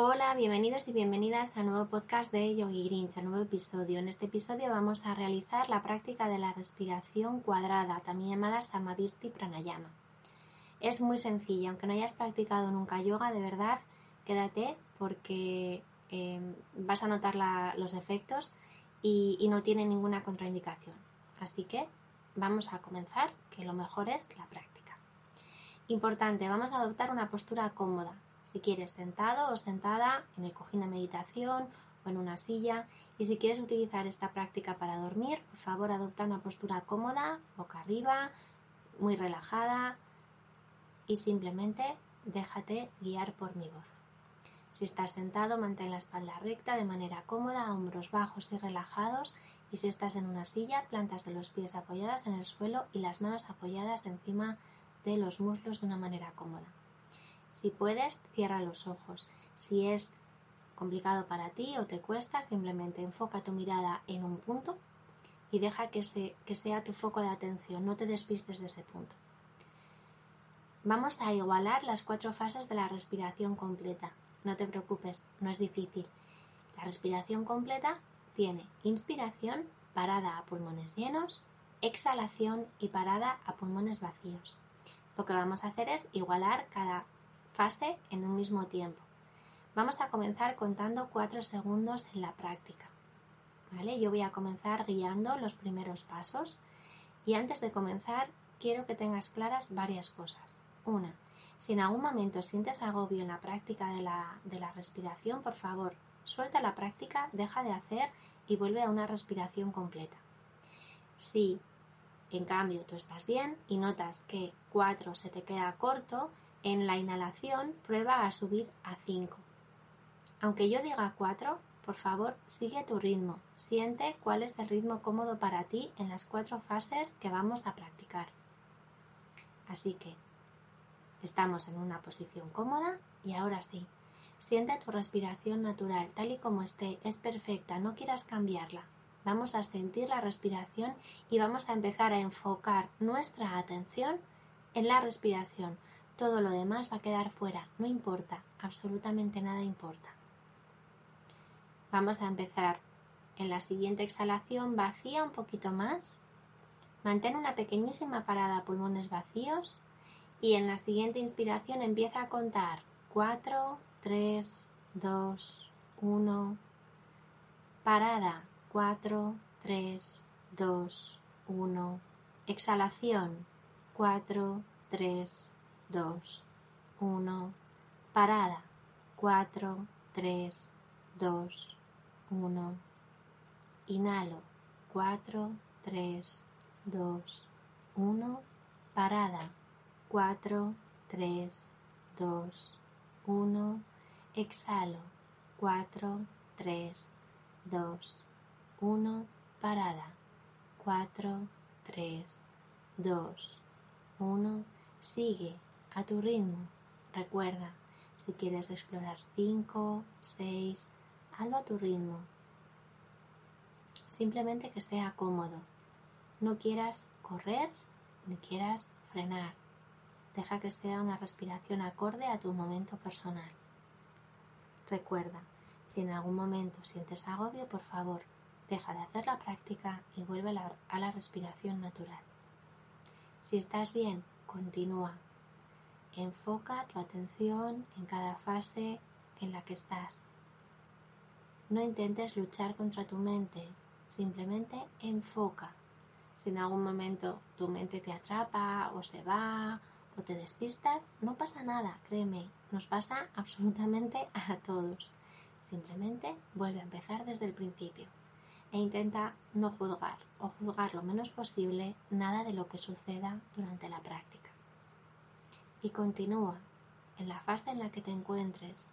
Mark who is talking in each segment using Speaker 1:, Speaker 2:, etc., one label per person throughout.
Speaker 1: Hola, bienvenidos y bienvenidas al nuevo podcast de Yogi Grinch, al nuevo episodio. En este episodio vamos a realizar la práctica de la respiración cuadrada, también llamada Samavirti Pranayama. Es muy sencilla, aunque no hayas practicado nunca yoga, de verdad, quédate porque eh, vas a notar los efectos y no tiene ninguna contraindicación. Así que vamos a comenzar, que lo mejor es la práctica. Importante, vamos a adoptar una postura cómoda, si quieres sentado o sentada en el cojín de meditación o en una silla. Y si quieres utilizar esta práctica para dormir, por favor adopta una postura cómoda, boca arriba, muy relajada y simplemente déjate guiar por mi voz. Si estás sentado, mantén la espalda recta de manera cómoda, hombros bajos y relajados. Y si estás en una silla, plantas de los pies apoyadas en el suelo y las manos apoyadas encima de los muslos de una manera cómoda. Si puedes, cierra los ojos. Si es complicado para ti o te cuesta, simplemente enfoca tu mirada en un punto y deja que, sea tu foco de atención, no te despistes de ese punto. Vamos a igualar las cuatro fases de la respiración completa. No te preocupes, no es difícil. La respiración completa tiene inspiración, parada a pulmones llenos, exhalación y parada a pulmones vacíos. Lo que vamos a hacer es igualar cada fase en un mismo tiempo. Vamos a comenzar contando cuatro segundos en la práctica. ¿Vale? Yo voy a comenzar guiando los primeros pasos y antes de comenzar quiero que tengas claras varias cosas. Una, si en algún momento sientes agobio en la práctica de la, de la respiración, por favor, suelta la práctica, deja de hacer y vuelve a una respiración completa. Si en cambio tú estás bien y notas que 4 se te queda corto, en la inhalación prueba a subir a 5. Aunque yo diga 4, por favor, sigue tu ritmo. Siente cuál es el ritmo cómodo para ti en las cuatro fases que vamos a practicar. Así que estamos en una posición cómoda y ahora sí, siente tu respiración natural tal y como esté, es perfecta, no quieras cambiarla. Vamos a sentir la respiración y vamos a empezar a enfocar nuestra atención en la respiración, todo lo demás va a quedar fuera, no importa, absolutamente nada importa. Vamos a empezar. En la siguiente exhalación, vacía un poquito más, mantén una pequeñísima parada pulmones vacíos. Y en la siguiente inspiración empieza a contar. 4, 3, 2, 1, parada. 4, 3, 2, 1, exhalación. 4, 3, 2, 1, parada, 4, 3, 2, 1, inhalo, 4, 3, 2, 1, parada, 4, 3, 2, 1, exhalo, 4, 3, 2, 1, parada, 4, 3, 2, 1, sigue a tu ritmo. Recuerda, si quieres explorar 5, 6, hazlo a tu ritmo. Simplemente que sea cómodo. No quieras correr ni quieras frenar. Deja que sea una respiración acorde a tu momento personal. Recuerda, si en algún momento sientes agobio, por favor, deja de hacer la práctica y vuelve a la respiración natural. Si estás bien, continúa Enfoca tu atención en cada fase en la que estás. No intentes luchar contra tu mente, simplemente enfoca. Si en algún momento tu mente te atrapa o se va o te despistas, no pasa nada, créeme, nos pasa absolutamente a todos. Simplemente vuelve a empezar desde el principio e intenta no juzgar o juzgar lo menos posible nada de lo que suceda durante la práctica y continúa en la fase en la que te encuentres.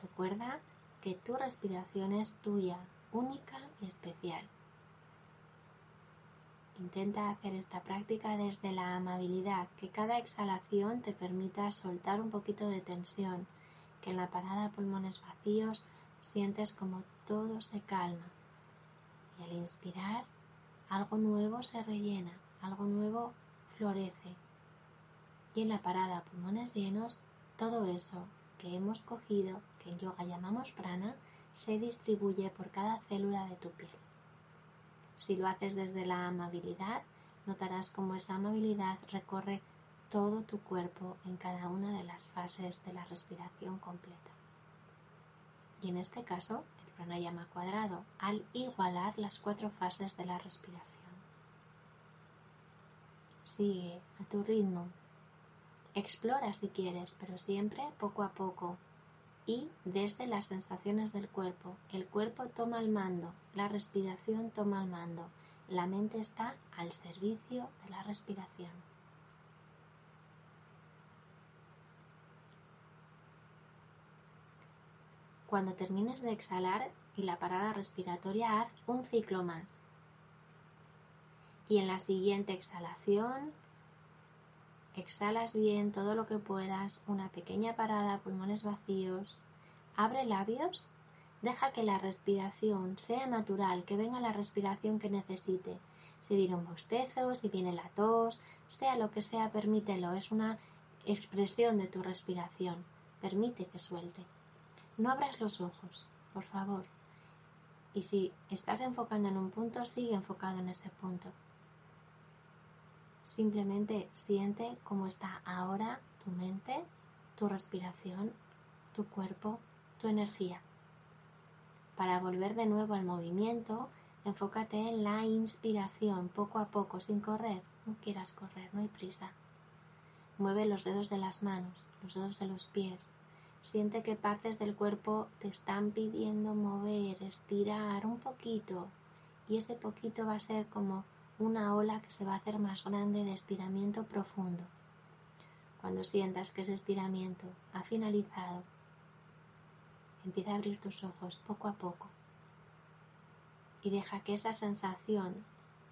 Speaker 1: Recuerda que tu respiración es tuya, única y especial. Intenta hacer esta práctica desde la amabilidad, que cada exhalación te permita soltar un poquito de tensión, que en la parada pulmones vacíos sientes como todo se calma. Y al inspirar, algo nuevo se rellena, algo nuevo florece. Y en la parada pulmones llenos, todo eso que hemos cogido, que en yoga llamamos prana, se distribuye por cada célula de tu piel. Si lo haces desde la amabilidad, notarás cómo esa amabilidad recorre todo tu cuerpo en cada una de las fases de la respiración completa. Y en este caso, el pranayama cuadrado, al igualar las cuatro fases de la respiración. Sigue a tu ritmo. Explora si quieres, pero siempre poco a poco, y desde las sensaciones del cuerpo. El cuerpo toma el mando, la respiración toma el mando, la mente está al servicio de la respiración. Cuando termines de exhalar y la parada respiratoria, haz un ciclo más. Y en la siguiente exhalación, Exhalas bien todo lo que puedas, una pequeña parada, pulmones vacíos. Abre labios, deja que la respiración sea natural, que venga la respiración que necesite. Si viene un bostezo, si viene la tos, sea lo que sea, permítelo. Es una expresión de tu respiración. Permite que suelte. No abras los ojos, por favor. Y si estás enfocando en un punto, sigue enfocado en ese punto. Simplemente siente cómo está ahora tu mente, tu respiración, tu cuerpo, tu energía. Para volver de nuevo al movimiento, enfócate en la inspiración poco a poco, sin correr. No quieras correr, no hay prisa. Mueve los dedos de las manos, los dedos de los pies. Siente que partes del cuerpo te están pidiendo mover, estirar un poquito. Y ese poquito va a ser como una ola que se va a hacer más grande de estiramiento profundo. Cuando sientas que ese estiramiento ha finalizado, empieza a abrir tus ojos poco a poco y deja que esa sensación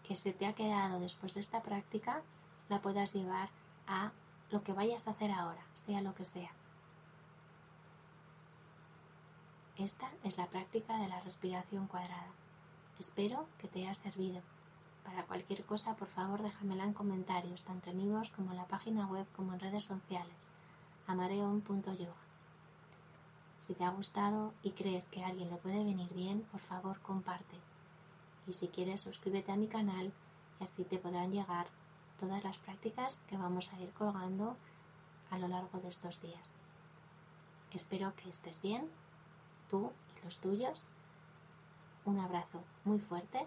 Speaker 1: que se te ha quedado después de esta práctica la puedas llevar a lo que vayas a hacer ahora, sea lo que sea. Esta es la práctica de la respiración cuadrada. Espero que te haya servido. Para cualquier cosa, por favor, déjamela en comentarios, tanto en iVoox como en la página web como en redes sociales, amareon.yoga. Si te ha gustado y crees que a alguien le puede venir bien, por favor, comparte. Y si quieres, suscríbete a mi canal y así te podrán llegar todas las prácticas que vamos a ir colgando a lo largo de estos días. Espero que estés bien, tú y los tuyos. Un abrazo muy fuerte